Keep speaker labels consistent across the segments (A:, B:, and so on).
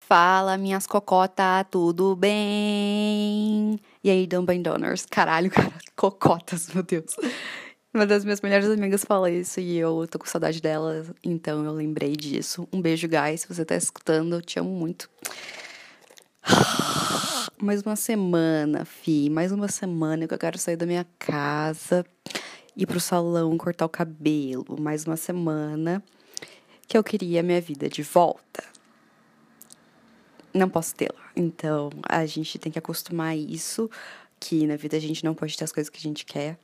A: Fala, minhas cocota, tudo bem? E aí, Dumbbell Donors? Caralho, cara, cocotas, meu Deus. Uma das minhas melhores amigas fala isso e eu tô com saudade dela, então eu lembrei disso. Um beijo, guys, se você tá escutando, eu te amo muito. Mais uma semana, fi, mais uma semana que eu quero sair da minha casa, ir pro salão cortar o cabelo. Mais uma semana que eu queria minha vida de volta não posso tê-la. Então, a gente tem que acostumar a isso, que na vida a gente não pode ter as coisas que a gente quer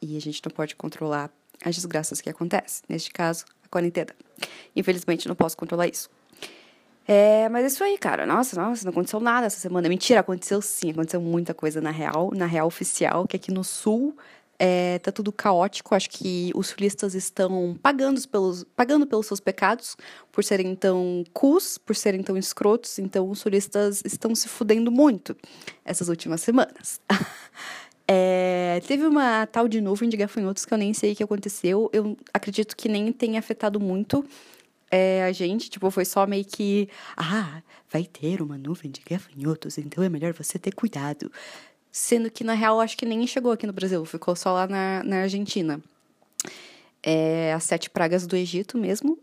A: e a gente não pode controlar as desgraças que acontecem. Neste caso, a quarentena. Infelizmente, não posso controlar isso. É, mas é isso aí, cara. Nossa, nossa, não aconteceu nada essa semana. Mentira, aconteceu sim. Aconteceu muita coisa na real, na real oficial, que aqui no sul é, tá tudo caótico. Acho que os sulistas estão pagando pelos, pagando pelos seus pecados, por serem tão cus, por serem tão escrotos. Então, os sulistas estão se fudendo muito essas últimas semanas. é, teve uma tal de nuvem de gafanhotos que eu nem sei o que aconteceu. Eu acredito que nem tenha afetado muito é, a gente, tipo, foi só meio que. Ah, vai ter uma nuvem de gafanhotos, então é melhor você ter cuidado. Sendo que, na real, acho que nem chegou aqui no Brasil, ficou só lá na, na Argentina. É, as sete pragas do Egito mesmo.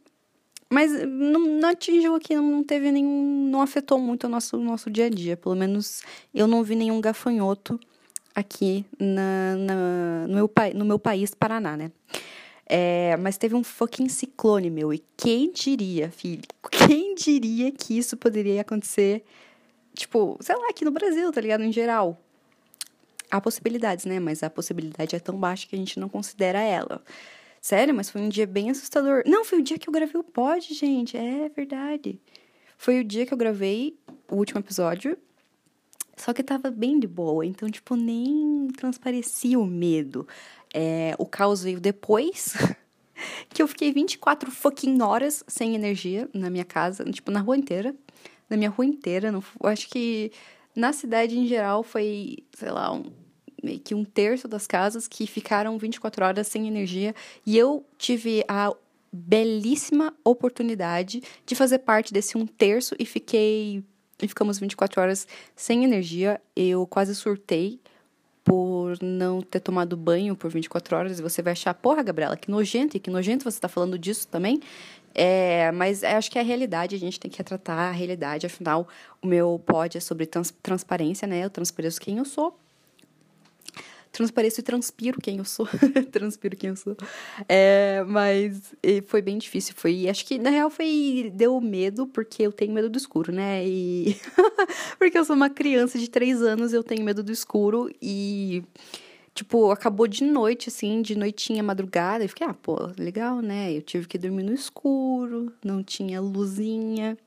A: Mas não, não atingiu aqui, não teve nenhum. não afetou muito o nosso, nosso dia a dia. Pelo menos eu não vi nenhum gafanhoto aqui na, na no, meu, no meu país, Paraná, né? É, mas teve um fucking ciclone, meu. E quem diria, filho? Quem diria que isso poderia acontecer, tipo, sei lá, aqui no Brasil, tá ligado? Em geral. Há possibilidades, né? Mas a possibilidade é tão baixa que a gente não considera ela. Sério, mas foi um dia bem assustador. Não, foi o dia que eu gravei o pod, gente. É verdade. Foi o dia que eu gravei o último episódio. Só que tava bem de boa, então, tipo, nem transparecia o medo. É, o caos veio depois, que eu fiquei 24 fucking horas sem energia na minha casa, tipo, na rua inteira. Na minha rua inteira. Não, acho que na cidade em geral foi, sei lá, um, meio que um terço das casas que ficaram 24 horas sem energia. E eu tive a belíssima oportunidade de fazer parte desse um terço e fiquei. E ficamos 24 horas sem energia. Eu quase surtei por não ter tomado banho por 24 horas. E você vai achar, porra, Gabriela, que nojento, e que nojento você tá falando disso também. É, mas acho que é a realidade, a gente tem que tratar a realidade. Afinal, o meu pod é sobre trans transparência, né? Eu transpareço quem eu sou. Transpareço e transpiro quem eu sou. transpiro quem eu sou. É, mas foi bem difícil. Foi, acho que na real foi. Deu medo, porque eu tenho medo do escuro, né? E. porque eu sou uma criança de três anos, eu tenho medo do escuro e tipo, acabou de noite, assim, de noitinha, madrugada. E fiquei, ah, pô, legal, né? Eu tive que dormir no escuro, não tinha luzinha.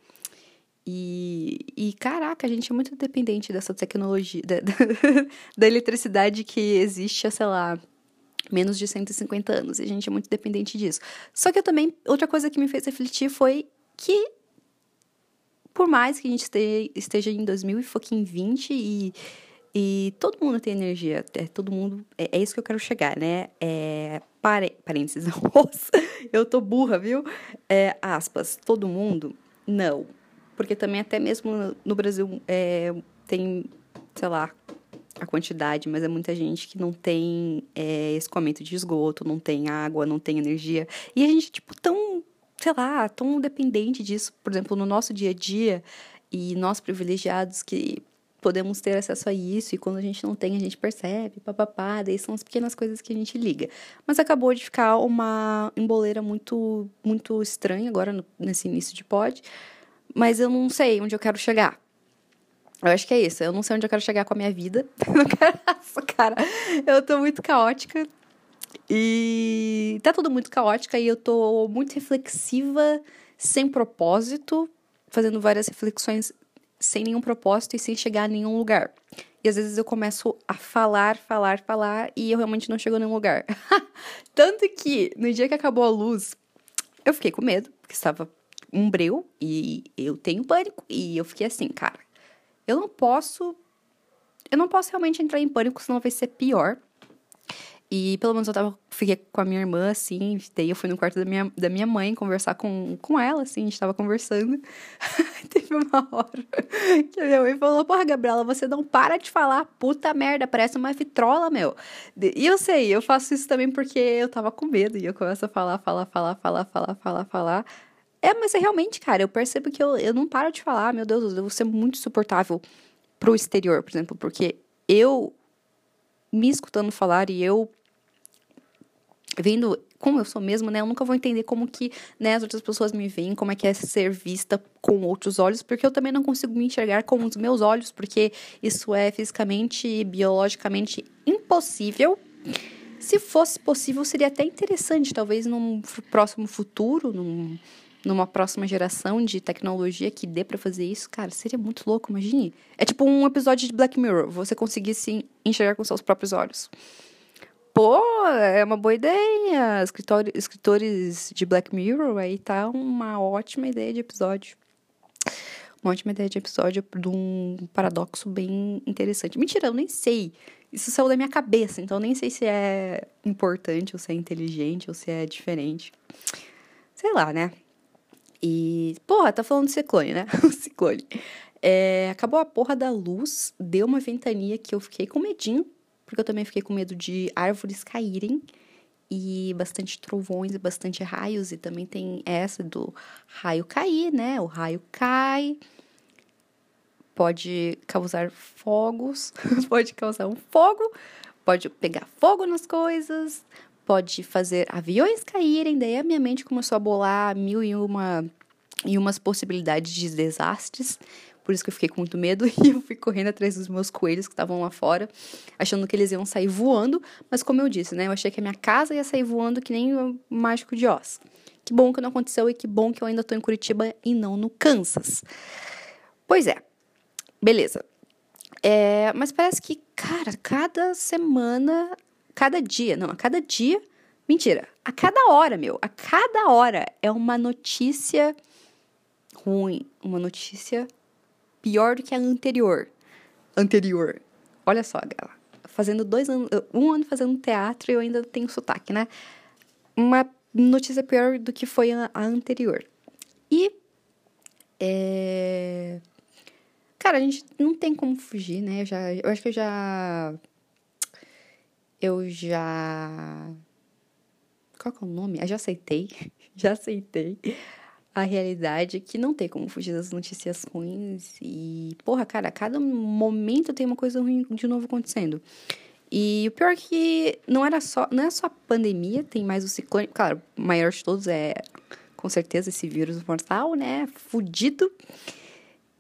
A: E, e caraca, a gente é muito dependente dessa tecnologia, da, da eletricidade que existe há, sei lá, menos de 150 anos. E a gente é muito dependente disso. Só que eu também, outra coisa que me fez refletir foi que, por mais que a gente esteja em 2020 e e todo mundo tem energia, é, todo mundo. É, é isso que eu quero chegar, né? É, pare, parênteses, eu tô burra, viu? É, aspas, todo mundo? Não. Porque também, até mesmo no Brasil, é, tem, sei lá, a quantidade, mas é muita gente que não tem é, escoamento de esgoto, não tem água, não tem energia. E a gente, tipo, tão, sei lá, tão dependente disso, por exemplo, no nosso dia a dia, e nós privilegiados que podemos ter acesso a isso, e quando a gente não tem, a gente percebe, papapá, daí são as pequenas coisas que a gente liga. Mas acabou de ficar uma emboleira muito, muito estranha agora no, nesse início de pod, mas eu não sei onde eu quero chegar. Eu acho que é isso, eu não sei onde eu quero chegar com a minha vida. Cara, eu tô muito caótica. E tá tudo muito caótica e eu tô muito reflexiva, sem propósito, fazendo várias reflexões sem nenhum propósito e sem chegar a nenhum lugar. E às vezes eu começo a falar, falar, falar e eu realmente não chego a nenhum lugar. Tanto que no dia que acabou a luz, eu fiquei com medo, porque estava um breu e eu tenho pânico. E eu fiquei assim, cara, eu não posso. Eu não posso realmente entrar em pânico, senão vai ser pior. E pelo menos eu tava, fiquei com a minha irmã, assim, daí eu fui no quarto da minha, da minha mãe conversar com, com ela, assim, a gente tava conversando. Teve uma hora que a minha mãe falou, porra, Gabriela, você não para de falar, puta merda, parece uma vitrola, meu. E eu sei, eu faço isso também porque eu tava com medo, e eu começo a falar, falar, falar, falar, falar, falar, falar. É, mas é realmente, cara, eu percebo que eu, eu não paro de falar, meu Deus, eu devo ser muito suportável pro exterior, por exemplo, porque eu me escutando falar e eu vendo como eu sou mesmo, né? Eu nunca vou entender como que né, as outras pessoas me veem, como é que é ser vista com outros olhos, porque eu também não consigo me enxergar com os meus olhos, porque isso é fisicamente e biologicamente impossível. Se fosse possível, seria até interessante, talvez num próximo futuro, num, numa próxima geração de tecnologia que dê para fazer isso, cara, seria muito louco, imagine. É tipo um episódio de Black Mirror, você conseguir se enxergar com seus próprios olhos. Pô, é uma boa ideia. Escritor, escritores de Black Mirror, aí tá uma ótima ideia de episódio. Uma ótima ideia de episódio de um paradoxo bem interessante. Mentira, eu nem sei. Isso saiu da minha cabeça, então eu nem sei se é importante, ou se é inteligente, ou se é diferente. Sei lá, né? E, porra, tá falando do ciclone, né? o ciclone. É, acabou a porra da luz, deu uma ventania que eu fiquei com medinho porque eu também fiquei com medo de árvores caírem e bastante trovões e bastante raios, e também tem essa do raio cair, né? O raio cai, pode causar fogos, pode causar um fogo, pode pegar fogo nas coisas, pode fazer aviões caírem. Daí a minha mente começou a bolar mil e uma e umas possibilidades de desastres. Por isso que eu fiquei com muito medo e eu fui correndo atrás dos meus coelhos que estavam lá fora, achando que eles iam sair voando, mas como eu disse, né, eu achei que a minha casa ia sair voando que nem o mágico de Oz. Que bom que não aconteceu e que bom que eu ainda tô em Curitiba e não no Kansas. Pois é. Beleza. É, mas parece que, cara, cada semana, cada dia, não, a cada dia, mentira, a cada hora, meu, a cada hora é uma notícia ruim, uma notícia pior do que a anterior. Anterior. Olha só, galera. Fazendo dois anos, um ano fazendo teatro e eu ainda tenho sotaque, né? Uma notícia pior do que foi a, a anterior. E. É... Cara, a gente não tem como fugir, né? Eu, já, eu acho que eu já. Eu já. Qual que é o nome? Eu já aceitei. já aceitei a realidade que não tem como fugir das notícias ruins. E, porra, cara, a cada momento tem uma coisa ruim de novo acontecendo. E o pior é que não era só, não é só a pandemia, tem mais o ciclone. Claro, o maior de todos é, com certeza, esse vírus mortal, né? Fudido.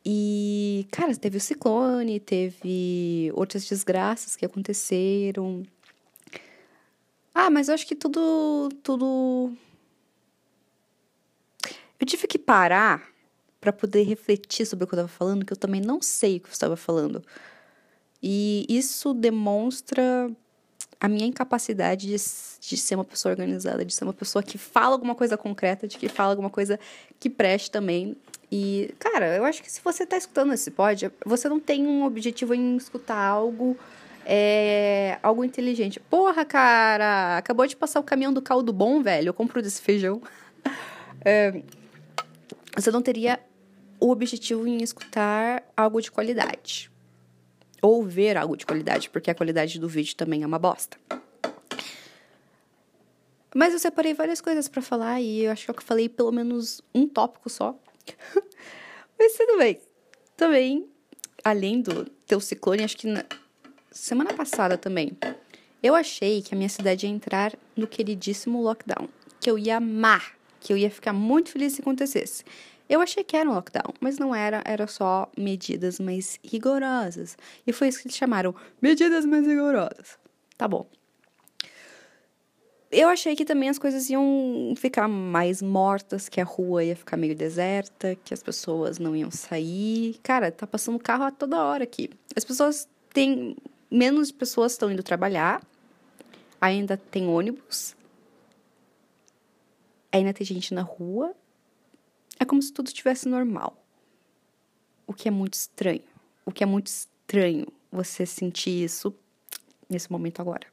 A: E, cara, teve o ciclone, teve outras desgraças que aconteceram. Ah, mas eu acho que tudo, tudo eu tive que parar para poder refletir sobre o que eu estava falando, que eu também não sei o que eu estava falando. E isso demonstra a minha incapacidade de, de, ser uma pessoa organizada, de ser uma pessoa que fala alguma coisa concreta, de que fala alguma coisa que preste também. E, cara, eu acho que se você está escutando esse pod, você não tem um objetivo em escutar algo. É, algo inteligente. Porra, cara, acabou de passar o caminhão do caldo bom, velho. Eu compro desse feijão. É, você não teria o objetivo em escutar algo de qualidade. Ou ver algo de qualidade, porque a qualidade do vídeo também é uma bosta. Mas eu separei várias coisas para falar e eu acho que eu falei pelo menos um tópico só. Mas tudo bem. Também, além do teu ciclone, acho que semana passada também, eu achei que a minha cidade ia entrar no queridíssimo lockdown. Que eu ia amar que eu ia ficar muito feliz se acontecesse. Eu achei que era um lockdown, mas não era, era só medidas mais rigorosas. E foi isso que eles chamaram, medidas mais rigorosas. Tá bom. Eu achei que também as coisas iam ficar mais mortas, que a rua ia ficar meio deserta, que as pessoas não iam sair. Cara, tá passando carro a toda hora aqui. As pessoas têm menos pessoas estão indo trabalhar, ainda tem ônibus, ainda tem gente na rua. É como se tudo estivesse normal. O que é muito estranho. O que é muito estranho você sentir isso nesse momento agora.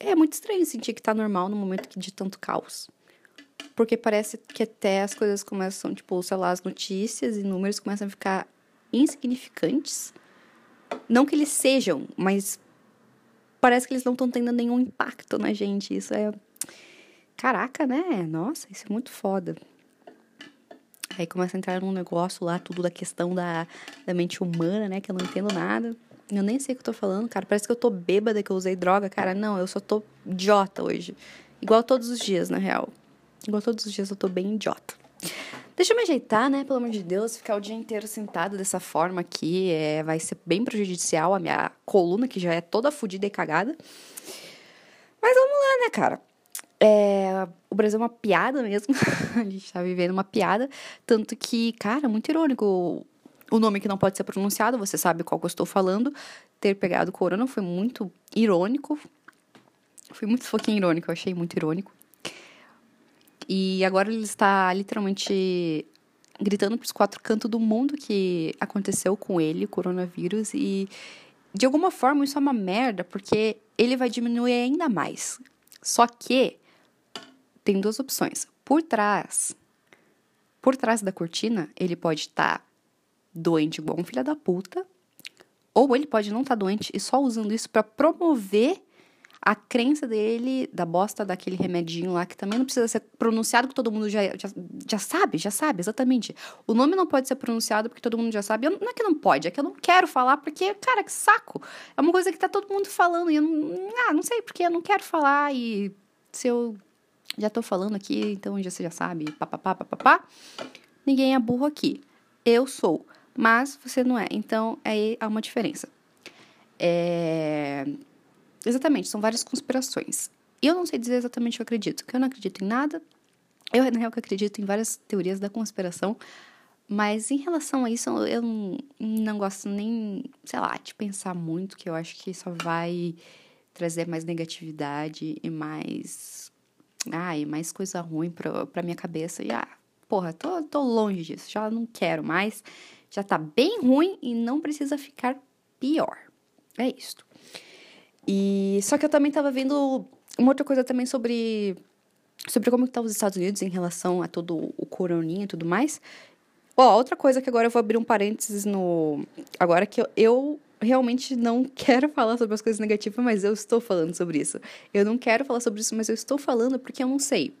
A: É muito estranho sentir que tá normal no momento de tanto caos. Porque parece que até as coisas começam, tipo, sei lá, as notícias e números começam a ficar insignificantes. Não que eles sejam, mas parece que eles não estão tendo nenhum impacto na gente. Isso é. Caraca, né? Nossa, isso é muito foda. Aí começa a entrar num negócio lá, tudo da questão da, da mente humana, né? Que eu não entendo nada. Eu nem sei o que eu tô falando, cara. Parece que eu tô bêbada, que eu usei droga. Cara, não, eu só tô idiota hoje. Igual todos os dias, na real. Igual todos os dias eu tô bem idiota. Deixa eu me ajeitar, né? Pelo amor de Deus, ficar o dia inteiro sentado dessa forma aqui é, vai ser bem prejudicial a minha coluna, que já é toda fodida e cagada. Mas vamos lá, né, cara? É, o Brasil é uma piada mesmo. a gente tá vivendo uma piada. Tanto que, cara, muito irônico o nome que não pode ser pronunciado, você sabe qual que eu estou falando. Ter pegado corona foi muito irônico. Foi muito pouquinho irônico, eu achei muito irônico. E agora ele está literalmente gritando para os quatro cantos do mundo que aconteceu com ele, o coronavírus, e de alguma forma isso é uma merda, porque ele vai diminuir ainda mais. Só que tem duas opções. Por trás, por trás da cortina, ele pode estar tá doente igual um filho da puta, ou ele pode não estar tá doente e só usando isso para promover a crença dele da bosta daquele remedinho lá, que também não precisa ser pronunciado, que todo mundo já, já, já sabe, já sabe, exatamente. O nome não pode ser pronunciado porque todo mundo já sabe. Eu, não é que não pode, é que eu não quero falar porque, cara, que saco. É uma coisa que tá todo mundo falando e eu não, ah, não sei porque eu não quero falar e se eu já tô falando aqui, então já, você já sabe, papapá, papapá. Ninguém é burro aqui. Eu sou mas você não é. Então, aí há uma diferença. É... Exatamente, são várias conspirações. Eu não sei dizer exatamente o que eu acredito, porque eu não acredito em nada. Eu, na real, acredito em várias teorias da conspiração, mas em relação a isso, eu não, gosto nem, sei lá, de pensar muito, que eu acho que só vai trazer mais negatividade e mais. Ai, mais coisa ruim pra, pra minha cabeça. E ah, porra, tô, tô longe disso, já não quero mais já tá bem ruim e não precisa ficar pior. É isso. E só que eu também tava vendo uma outra coisa também sobre sobre como estão tá os Estados Unidos em relação a todo o coroninha e tudo mais. Ó, outra coisa que agora eu vou abrir um parênteses no agora que eu, eu realmente não quero falar sobre as coisas negativas, mas eu estou falando sobre isso. Eu não quero falar sobre isso, mas eu estou falando porque eu não sei.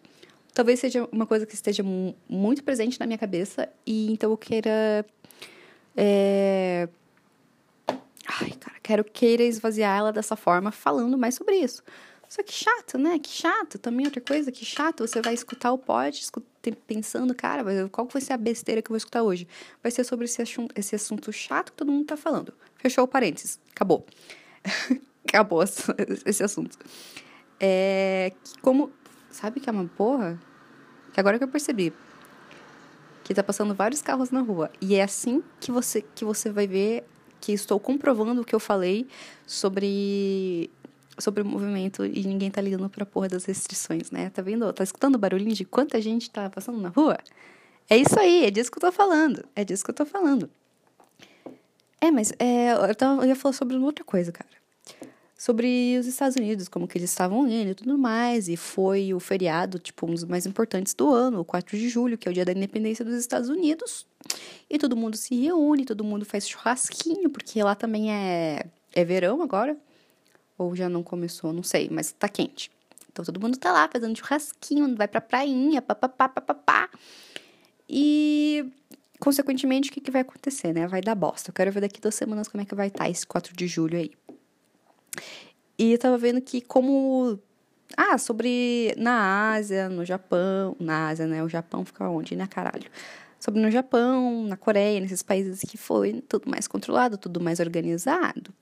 A: Talvez seja uma coisa que esteja muito presente na minha cabeça e então eu queira é... Ai, cara, quero queira esvaziar ela dessa forma, falando mais sobre isso. Só que chato, né? Que chato. Também outra coisa, que chato. Você vai escutar o pod, pensando, cara, qual vai ser a besteira que eu vou escutar hoje? Vai ser sobre esse assunto, esse assunto chato que todo mundo tá falando. Fechou o parênteses. Acabou. Acabou esse assunto. É. Como. Sabe que é uma porra? Que agora que eu percebi que tá passando vários carros na rua. E é assim que você, que você vai ver que estou comprovando o que eu falei sobre sobre o movimento e ninguém tá ligando pra porra das restrições, né? Tá vendo? Tá escutando o barulhinho de quanta gente tá passando na rua? É isso aí, é disso que eu tô falando. É disso que eu tô falando. É, mas é, eu, tava, eu ia falar sobre outra coisa, cara sobre os Estados Unidos, como que eles estavam indo e tudo mais. E foi o feriado, tipo, um dos mais importantes do ano, o 4 de julho, que é o dia da independência dos Estados Unidos. E todo mundo se reúne, todo mundo faz churrasquinho, porque lá também é, é verão agora. Ou já não começou, não sei, mas tá quente. Então todo mundo tá lá fazendo churrasquinho, vai pra prainha, papapá, papapá. E consequentemente, o que, que vai acontecer, né? Vai dar bosta. Eu quero ver daqui duas semanas como é que vai estar tá esse 4 de julho aí. E eu tava vendo que como ah, sobre na Ásia, no Japão, na Ásia, né? O Japão fica onde, né, caralho? Sobre no Japão, na Coreia, nesses países que foi tudo mais controlado, tudo mais organizado.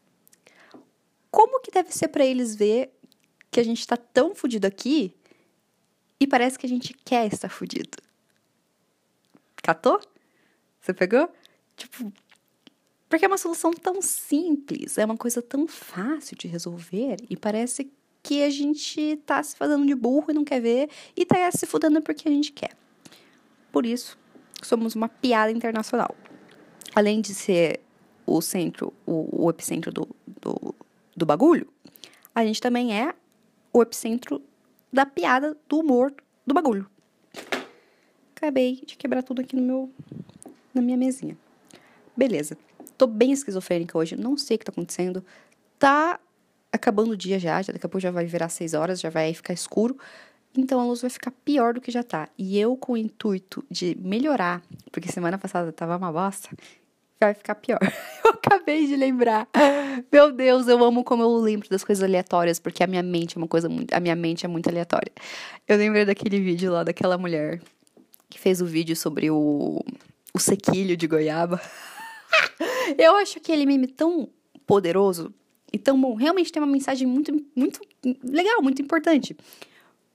A: Como que deve ser para eles ver que a gente tá tão fudido aqui e parece que a gente quer estar fudido? Catou? Você pegou? Tipo, porque é uma solução tão simples, é uma coisa tão fácil de resolver e parece que a gente tá se fazendo de burro e não quer ver e tá se fudendo porque a gente quer. Por isso, somos uma piada internacional. Além de ser o centro, o, o epicentro do, do, do bagulho, a gente também é o epicentro da piada, do humor, do bagulho. Acabei de quebrar tudo aqui no meu na minha mesinha. Beleza. Tô bem esquizofrênica hoje, não sei o que tá acontecendo. Tá acabando o dia já, já daqui a pouco já vai virar seis horas, já vai ficar escuro. Então a luz vai ficar pior do que já tá. E eu, com o intuito de melhorar, porque semana passada tava uma bosta, vai ficar pior. Eu acabei de lembrar. Meu Deus, eu amo como eu lembro das coisas aleatórias, porque a minha mente é uma coisa muito. A minha mente é muito aleatória. Eu lembrei daquele vídeo lá daquela mulher que fez o vídeo sobre o, o sequilho de goiaba. eu acho aquele meme tão poderoso e tão bom. Realmente tem uma mensagem muito, muito legal, muito importante.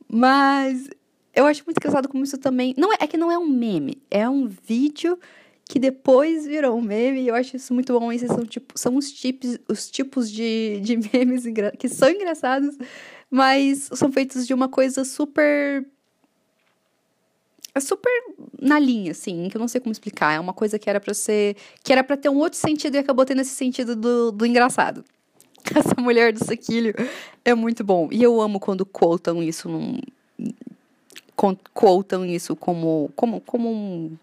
A: Mas eu acho muito engraçado como isso também. Não é, é que não é um meme, é um vídeo que depois virou um meme, e eu acho isso muito bom. Esses são, tipo, são os tipos, os tipos de, de memes que são engraçados, mas são feitos de uma coisa super. É super na linha, assim, que eu não sei como explicar. É uma coisa que era para ser. que era para ter um outro sentido e acabou tendo esse sentido do, do engraçado. Essa mulher do sequilho é muito bom. E eu amo quando quotam isso num. Quotam isso como, como, como um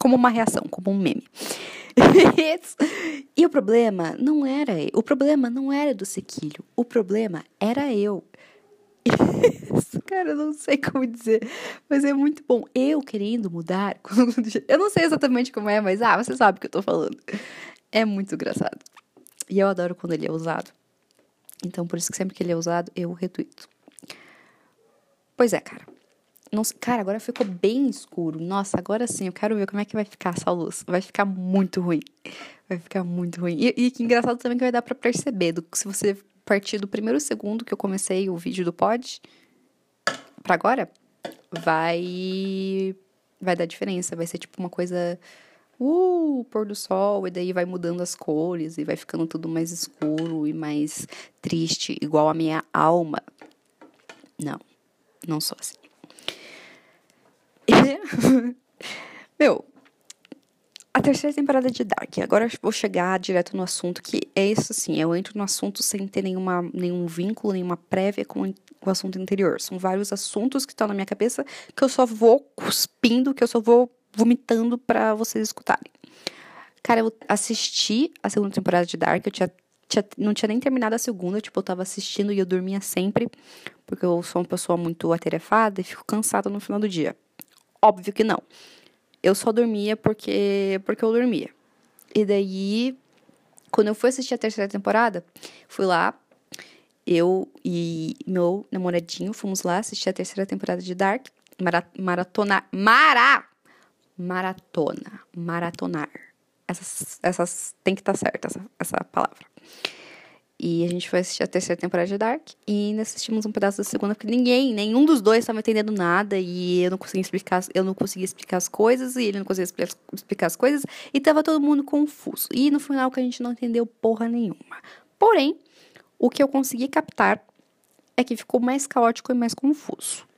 A: como uma reação, como um meme. e o problema não era o problema não era do sequilho, o problema era eu. Cara, eu não sei como dizer, mas é muito bom. Eu querendo mudar, eu não sei exatamente como é, mas ah, você sabe o que eu tô falando. É muito engraçado. E eu adoro quando ele é usado. Então, por isso que sempre que ele é usado, eu retuito. Pois é, cara. Não, cara, agora ficou bem escuro. Nossa, agora sim, eu quero ver como é que vai ficar essa luz. Vai ficar muito ruim. Vai ficar muito ruim. E, e que engraçado também que vai dar para perceber. Do, se você partir do primeiro segundo que eu comecei o vídeo do pod para agora, vai vai dar diferença. Vai ser tipo uma coisa. Uh, pôr do sol, e daí vai mudando as cores e vai ficando tudo mais escuro e mais triste, igual a minha alma. Não, não sou assim. Meu, a terceira temporada de Dark. Agora eu vou chegar direto no assunto, que é isso assim, eu entro no assunto sem ter nenhuma, nenhum vínculo, nenhuma prévia com o assunto anterior. São vários assuntos que estão na minha cabeça que eu só vou cuspindo, que eu só vou vomitando para vocês escutarem. Cara, eu assisti a segunda temporada de Dark, eu tinha, tinha, não tinha nem terminado a segunda, tipo, eu tava assistindo e eu dormia sempre, porque eu sou uma pessoa muito atarefada e fico cansada no final do dia. Óbvio que não. Eu só dormia porque, porque eu dormia. E daí, quando eu fui assistir a terceira temporada, fui lá, eu e meu namoradinho fomos lá assistir a terceira temporada de Dark, mara, maratona, mara, maratona, maratonar. Essas, essas tem que estar tá certa essa, essa palavra. E a gente foi assistir a terceira temporada de Dark e ainda assistimos um pedaço da segunda, porque ninguém, nenhum dos dois estava entendendo nada e eu não conseguia explicar, eu não conseguia explicar as coisas e ele não conseguia explicar as coisas e tava todo mundo confuso. E no final que a gente não entendeu porra nenhuma. Porém, o que eu consegui captar é que ficou mais caótico e mais confuso.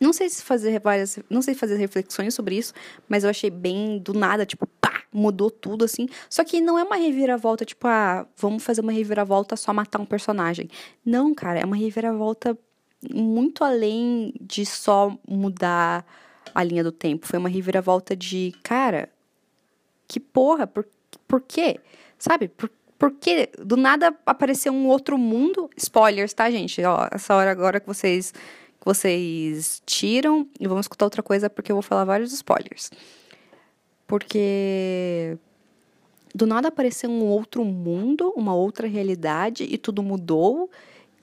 A: Não sei se fazer várias, não sei fazer reflexões sobre isso, mas eu achei bem do nada, tipo, pá, mudou tudo assim. Só que não é uma reviravolta, tipo, ah, vamos fazer uma reviravolta só matar um personagem. Não, cara, é uma reviravolta muito além de só mudar a linha do tempo. Foi uma reviravolta de, cara, que porra, por, por quê? Sabe? Por, por que do nada apareceu um outro mundo? Spoilers, tá, gente? Ó, essa hora agora que vocês que vocês tiram e vamos escutar outra coisa porque eu vou falar vários spoilers. Porque do nada apareceu um outro mundo, uma outra realidade e tudo mudou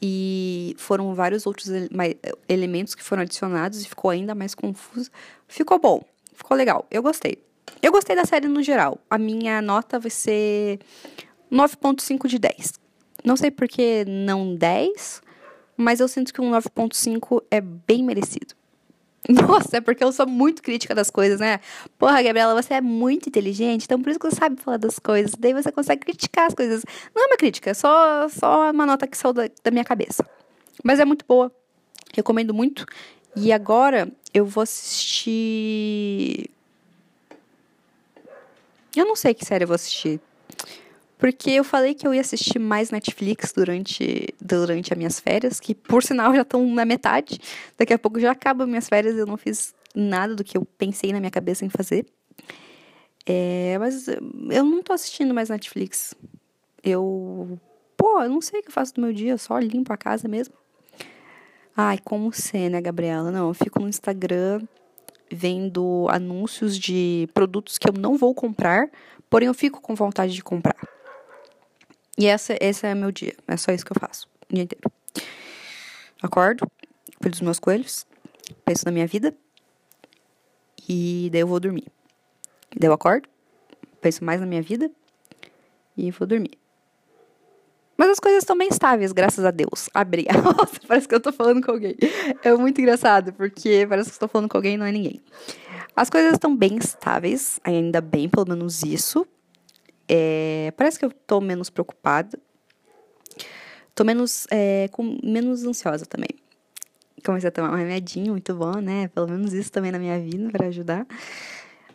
A: e foram vários outros elementos que foram adicionados e ficou ainda mais confuso. Ficou bom, ficou legal. Eu gostei. Eu gostei da série no geral. A minha nota vai ser 9.5 de 10. Não sei por que não 10, mas eu sinto que um 9.5 é bem merecido. Nossa, é porque eu sou muito crítica das coisas, né? Porra, Gabriela, você é muito inteligente, então por isso que você sabe falar das coisas. Daí você consegue criticar as coisas. Não é uma crítica, é só, só uma nota que saiu da, da minha cabeça. Mas é muito boa. Recomendo muito. E agora eu vou assistir. Eu não sei que série eu vou assistir. Porque eu falei que eu ia assistir mais Netflix durante, durante as minhas férias, que por sinal já estão na metade. Daqui a pouco já acabam minhas férias, eu não fiz nada do que eu pensei na minha cabeça em fazer. É, mas eu não tô assistindo mais Netflix. Eu. Pô, eu não sei o que eu faço do meu dia, eu só limpo a casa mesmo. Ai, como ser, né, Gabriela? Não, eu fico no Instagram vendo anúncios de produtos que eu não vou comprar, porém eu fico com vontade de comprar. E essa, esse é meu dia. É só isso que eu faço o dia inteiro. Acordo, cuido dos meus coelhos, penso na minha vida e daí eu vou dormir. Daí eu acordo, penso mais na minha vida e vou dormir. Mas as coisas estão bem estáveis, graças a Deus. Abri. Nossa, parece que eu tô falando com alguém. É muito engraçado, porque parece que estou falando com alguém e não é ninguém. As coisas estão bem estáveis, ainda bem, pelo menos isso. É, parece que eu tô menos preocupada. Tô menos, é, com, menos ansiosa também. Comecei a tomar um remedinho, muito bom, né? Pelo menos isso também na minha vida, para ajudar.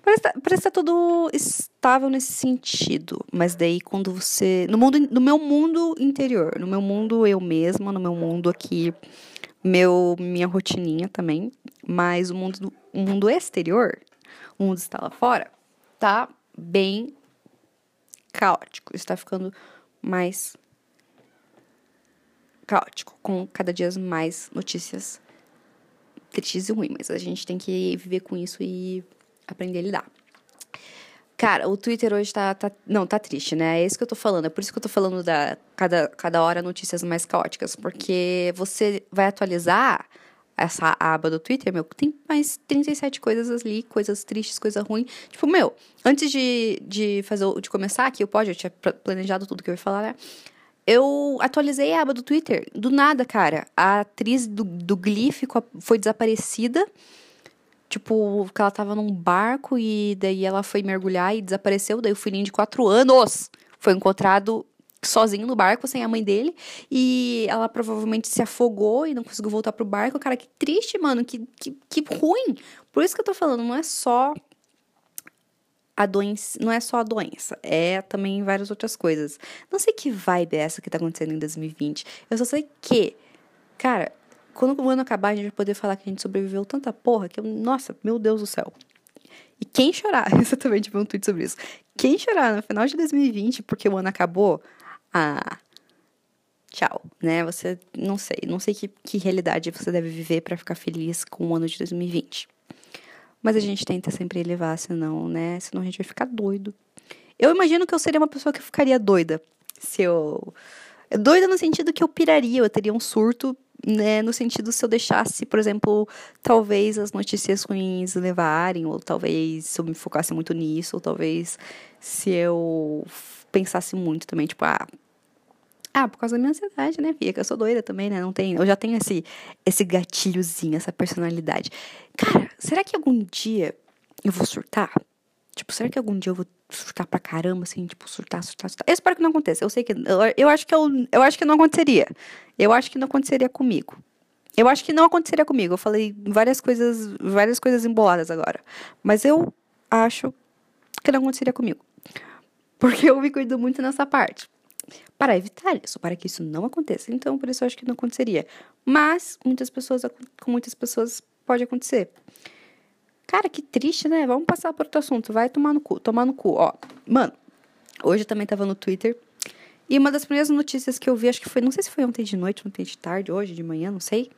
A: Parece, tá, parece que tá tudo estável nesse sentido. Mas daí quando você. No, mundo, no meu mundo interior, no meu mundo eu mesma, no meu mundo aqui, meu, minha rotininha também. Mas o mundo, o mundo exterior, o mundo está lá fora, tá bem caótico. Está ficando mais caótico, com cada dia mais notícias tristes e ruins. Mas a gente tem que viver com isso e aprender a lidar. Cara, o Twitter hoje tá, tá. Não, tá triste, né? É isso que eu tô falando. É por isso que eu tô falando da cada, cada hora notícias mais caóticas. Porque você vai atualizar essa aba do Twitter, meu, tem mais 37 coisas ali, coisas tristes, coisa ruim. Tipo, meu, antes de, de fazer de começar aqui o pod, eu tinha planejado tudo que eu ia falar, né? Eu atualizei a aba do Twitter. Do nada, cara. A atriz do, do Glee ficou, foi desaparecida tipo, que ela tava num barco e daí ela foi mergulhar e desapareceu. Daí o filhinho de quatro anos foi encontrado sozinho no barco, sem a mãe dele. E ela provavelmente se afogou e não conseguiu voltar pro barco. Cara, que triste, mano. Que, que, que ruim. Por isso que eu tô falando, não é só a doença, não é só a doença, é também várias outras coisas. Não sei que vibe é essa que tá acontecendo em 2020. Eu só sei que, cara, quando o ano acabar, a gente vai poder falar que a gente sobreviveu tanta porra que eu, nossa, meu Deus do céu. E quem chorar, exatamente, vi um tweet sobre isso. Quem chorar no final de 2020 porque o ano acabou, ah, tchau, né? Você, não sei, não sei que, que realidade você deve viver para ficar feliz com o ano de 2020. Mas a gente tenta sempre levar, senão, né? Senão a gente vai ficar doido. Eu imagino que eu seria uma pessoa que ficaria doida se eu. Doida no sentido que eu piraria, eu teria um surto né, no sentido se eu deixasse, por exemplo, talvez as notícias ruins levarem, ou talvez se eu me focasse muito nisso, ou talvez se eu pensasse muito também, tipo, ah, ah, por causa da minha ansiedade, né, Fia? Que eu sou doida também, né? Não tem, eu já tenho esse, esse gatilhozinho, essa personalidade. Cara, será que algum dia eu vou surtar? Tipo, será que algum dia eu vou surtar pra caramba, assim, tipo, surtar, surtar, surtar? Eu espero que não aconteça. Eu sei que. Eu, eu acho que eu, eu acho que não aconteceria. Eu acho que não aconteceria comigo. Eu acho que não aconteceria comigo. Eu falei várias coisas, várias coisas emboladas agora. Mas eu acho que não aconteceria comigo. Porque eu me cuido muito nessa parte. Para evitar isso, para que isso não aconteça. Então, por isso eu acho que não aconteceria. Mas, muitas pessoas, com muitas pessoas, pode acontecer. Cara, que triste, né? Vamos passar para outro assunto. Vai tomar no cu, tomar no cu. Ó, mano, hoje eu também tava no Twitter. E uma das primeiras notícias que eu vi, acho que foi, não sei se foi ontem de noite, ontem de tarde, hoje de manhã, não sei.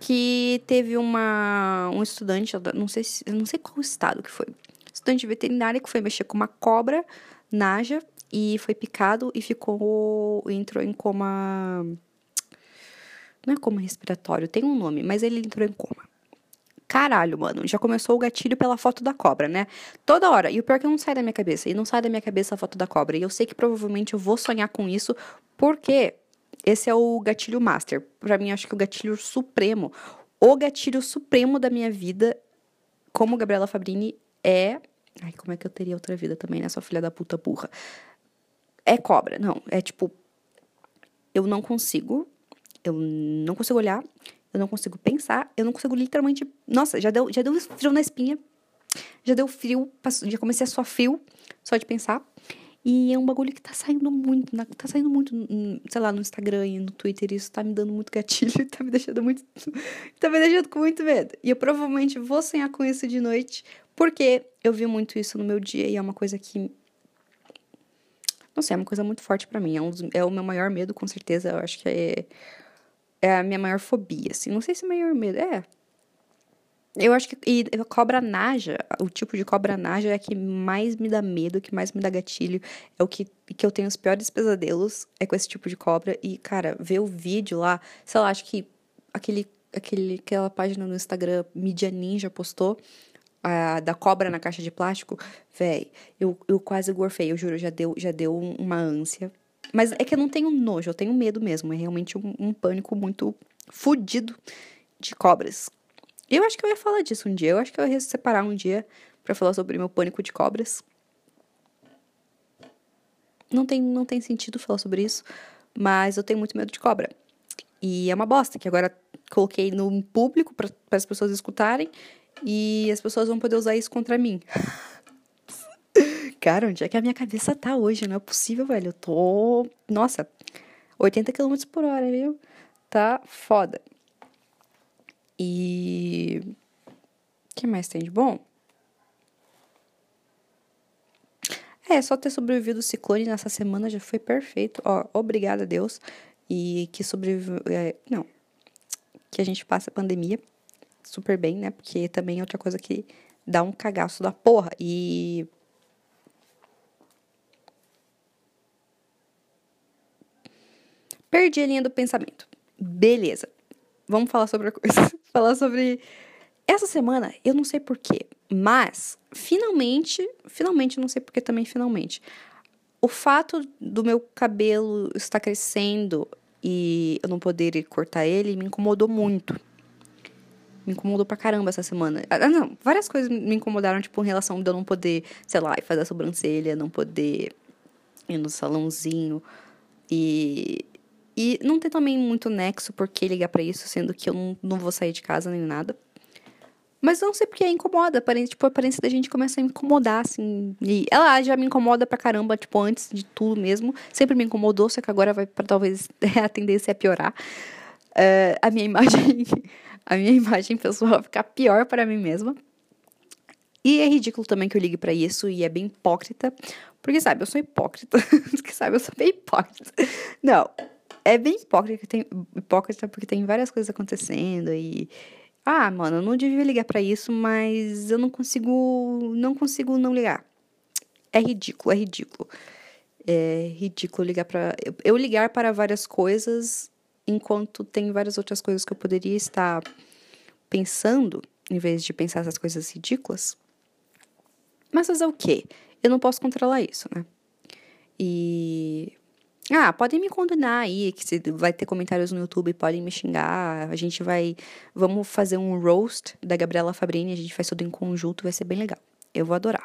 A: Que teve uma um estudante, não sei se, não sei qual estado que foi. Estudante veterinário que foi mexer com uma cobra naja e foi picado e ficou entrou em coma não é coma respiratório, tem um nome, mas ele entrou em coma. Caralho, mano, já começou o gatilho pela foto da cobra, né? Toda hora. E o pior é que não sai da minha cabeça. E não sai da minha cabeça a foto da cobra. E eu sei que provavelmente eu vou sonhar com isso, porque esse é o gatilho master. Para mim, acho que o gatilho supremo. O gatilho supremo da minha vida, como Gabriela Fabrini, é. Ai, como é que eu teria outra vida também, né? Sua filha da puta burra. É cobra. Não, é tipo. Eu não consigo. Eu não consigo olhar eu não consigo pensar, eu não consigo literalmente. Nossa, já deu, já deu frio na espinha, já deu frio, já comecei a suar frio só de pensar. E é um bagulho que tá saindo muito, tá saindo muito, sei lá, no Instagram e no Twitter. Isso tá me dando muito gatilho, tá me deixando muito. tá me deixando com muito medo. E eu provavelmente vou sonhar com isso de noite, porque eu vi muito isso no meu dia e é uma coisa que. Não sei, é uma coisa muito forte para mim. É, um dos, é o meu maior medo, com certeza. Eu acho que é, é a minha maior fobia, assim. Não sei se é maior medo. É, eu acho que. E cobra naja, o tipo de cobra naja é que mais me dá medo, que mais me dá gatilho. É o que, que eu tenho os piores pesadelos, é com esse tipo de cobra. E, cara, ver o vídeo lá, sei lá, acho que aquele, aquele, aquela página no Instagram, Mídia Ninja, postou. A, da cobra na caixa de plástico, véi, eu, eu quase gorfei, eu juro, já deu, já deu uma ânsia. Mas é que eu não tenho nojo, eu tenho medo mesmo. É realmente um, um pânico muito fudido de cobras. Eu acho que eu ia falar disso um dia. Eu acho que eu ia separar um dia para falar sobre meu pânico de cobras. Não tem, não tem sentido falar sobre isso, mas eu tenho muito medo de cobra. E é uma bosta, que agora coloquei no público para as pessoas escutarem e as pessoas vão poder usar isso contra mim. Cara, onde é que a minha cabeça tá hoje? Não é possível, velho. Eu tô. Nossa, 80 km por hora, viu? Tá foda. E. O que mais tem de bom? É, só ter sobrevivido o ciclone nessa semana já foi perfeito. Ó, obrigada a Deus. E que sobreviveu. É, não. Que a gente passe a pandemia super bem, né? Porque também é outra coisa que dá um cagaço da porra. E. Perdi a linha do pensamento. Beleza. Vamos falar sobre a coisa falar sobre. Essa semana, eu não sei porquê, mas finalmente, finalmente, não sei porquê também, finalmente, o fato do meu cabelo estar crescendo e eu não poder cortar ele me incomodou muito. Me incomodou pra caramba essa semana. Ah, não, várias coisas me incomodaram, tipo, em relação de eu não poder, sei lá, fazer a sobrancelha, não poder ir no salãozinho. E e não tem também muito nexo por que ligar para isso, sendo que eu não, não vou sair de casa nem nada. Mas não sei porque incomoda. Aparência, tipo, a aparência da gente começa a incomodar, assim. E ela já me incomoda pra caramba, tipo, antes de tudo mesmo. Sempre me incomodou, só que agora vai para talvez a tendência é piorar. Uh, a minha imagem. A minha imagem pessoal ficar pior para mim mesma. E é ridículo também que eu ligue para isso e é bem hipócrita. Porque, sabe, eu sou hipócrita. que sabe, eu sou bem hipócrita. Não, é bem hipócrita, tem, hipócrita porque tem várias coisas acontecendo e. Ah, mano, eu não devia ligar para isso, mas eu não consigo. Não consigo não ligar. É ridículo, é ridículo. É ridículo ligar para. Eu ligar para várias coisas enquanto tem várias outras coisas que eu poderia estar pensando, em vez de pensar essas coisas ridículas. Mas fazer o quê? Eu não posso controlar isso, né? E ah, podem me condenar aí, que se vai ter comentários no YouTube, podem me xingar. A gente vai. Vamos fazer um roast da Gabriela Fabrini, a gente faz tudo em conjunto, vai ser bem legal. Eu vou adorar.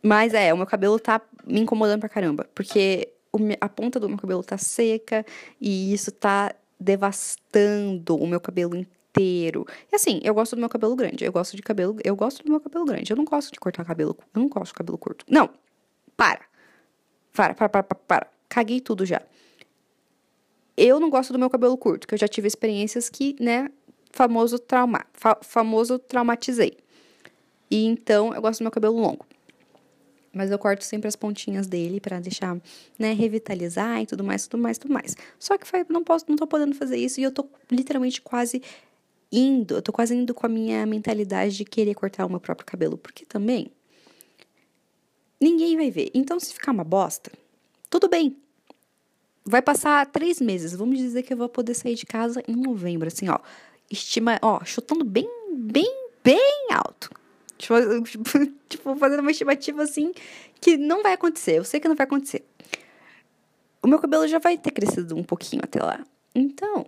A: Mas é, o meu cabelo tá me incomodando pra caramba. Porque a ponta do meu cabelo tá seca e isso tá devastando o meu cabelo inteiro. E assim, eu gosto do meu cabelo grande. Eu gosto de cabelo. Eu gosto do meu cabelo grande. Eu não gosto de cortar cabelo. Eu não gosto de cabelo curto. Não! Para! Para, para, para, para, para. Caguei tudo já. Eu não gosto do meu cabelo curto, que eu já tive experiências que, né, famoso trauma, fa famoso traumatizei. E então eu gosto do meu cabelo longo. Mas eu corto sempre as pontinhas dele para deixar, né, revitalizar e tudo mais, tudo mais, tudo mais. Só que não posso, não tô podendo fazer isso e eu tô literalmente quase indo, eu tô quase indo com a minha mentalidade de querer cortar o meu próprio cabelo, porque também ninguém vai ver. Então, se ficar uma bosta, tudo bem. Vai passar três meses. Vamos dizer que eu vou poder sair de casa em novembro, assim, ó. Estima, ó, chutando bem, bem, bem alto. Tipo, tipo, fazendo uma estimativa assim que não vai acontecer. Eu sei que não vai acontecer. O meu cabelo já vai ter crescido um pouquinho até lá. Então,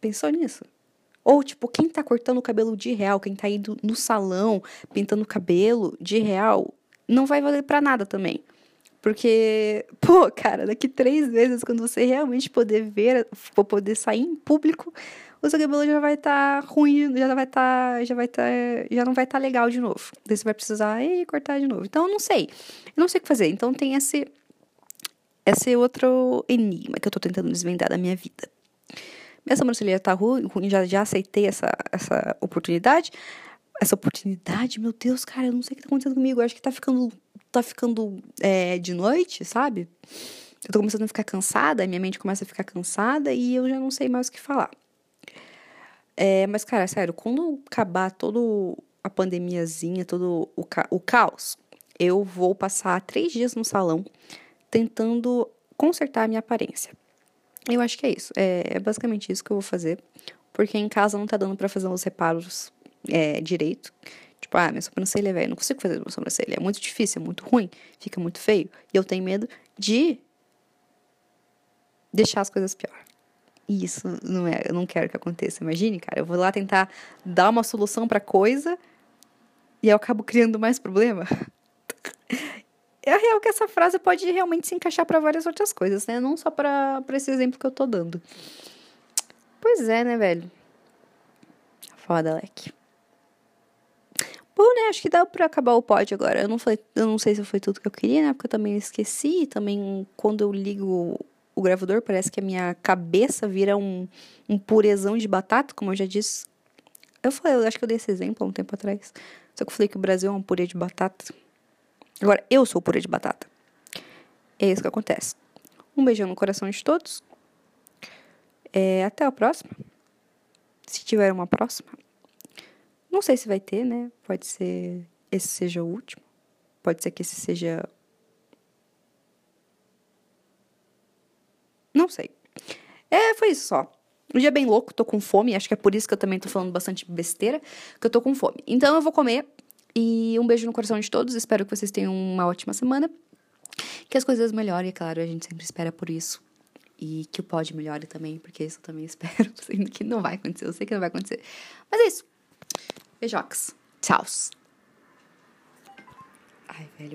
A: pensou nisso? Ou, tipo, quem tá cortando o cabelo de real, quem tá indo no salão pintando o cabelo de real, não vai valer para nada também. Porque, pô, cara, daqui três vezes, quando você realmente poder ver, poder sair em público, o seu cabelo já vai estar tá ruim, já vai estar, tá, já vai estar, tá, já não vai estar tá legal de novo. Daí você vai precisar e cortar de novo. Então, eu não sei. Eu não sei o que fazer. Então, tem esse, esse outro enigma que eu tô tentando desvendar da minha vida. Minha sobrancelha tá ruim, já, já aceitei essa, essa oportunidade. Essa oportunidade, meu Deus, cara, eu não sei o que tá acontecendo comigo. Eu acho que tá ficando, tá ficando é, de noite, sabe? Eu tô começando a ficar cansada, minha mente começa a ficar cansada e eu já não sei mais o que falar. É, mas, cara, sério, quando acabar toda a pandemiazinha, todo o, ca o caos, eu vou passar três dias no salão tentando consertar a minha aparência. Eu acho que é isso. É, é basicamente isso que eu vou fazer. Porque em casa não tá dando para fazer os reparos é, direito. Tipo, ah, minha sobrancelha é velha, não consigo fazer minha sobrancelha. É muito difícil, é muito ruim, fica muito feio. E eu tenho medo de deixar as coisas pior. Isso não é, eu não quero que aconteça. Imagine, cara, eu vou lá tentar dar uma solução pra coisa e eu acabo criando mais problema. É real que essa frase pode realmente se encaixar para várias outras coisas, né? Não só para esse exemplo que eu tô dando. Pois é, né, velho? Foda, Leque. Bom, né? Acho que dá pra acabar o pod agora. Eu não, falei, eu não sei se foi tudo que eu queria, né? Porque eu também esqueci. Também, quando eu ligo o gravador, parece que a minha cabeça vira um, um purezão de batata, como eu já disse. Eu falei, eu acho que eu dei esse exemplo há um tempo atrás. Só que eu falei que o Brasil é um purê de batata. Agora, eu sou o purê de batata. É isso que acontece. Um beijão no coração de todos. É, até a próxima. Se tiver uma próxima. Não sei se vai ter, né? Pode ser esse seja o último. Pode ser que esse seja Não sei. É, foi isso só. Um dia bem louco, tô com fome, acho que é por isso que eu também tô falando bastante besteira, que eu tô com fome. Então eu vou comer e um beijo no coração de todos, espero que vocês tenham uma ótima semana, que as coisas melhorem, é claro, a gente sempre espera por isso. E que o pod melhore também, porque isso eu também espero, sendo que não vai acontecer, eu sei que não vai acontecer. Mas é isso. Beijox. Tchau. Ai, velho.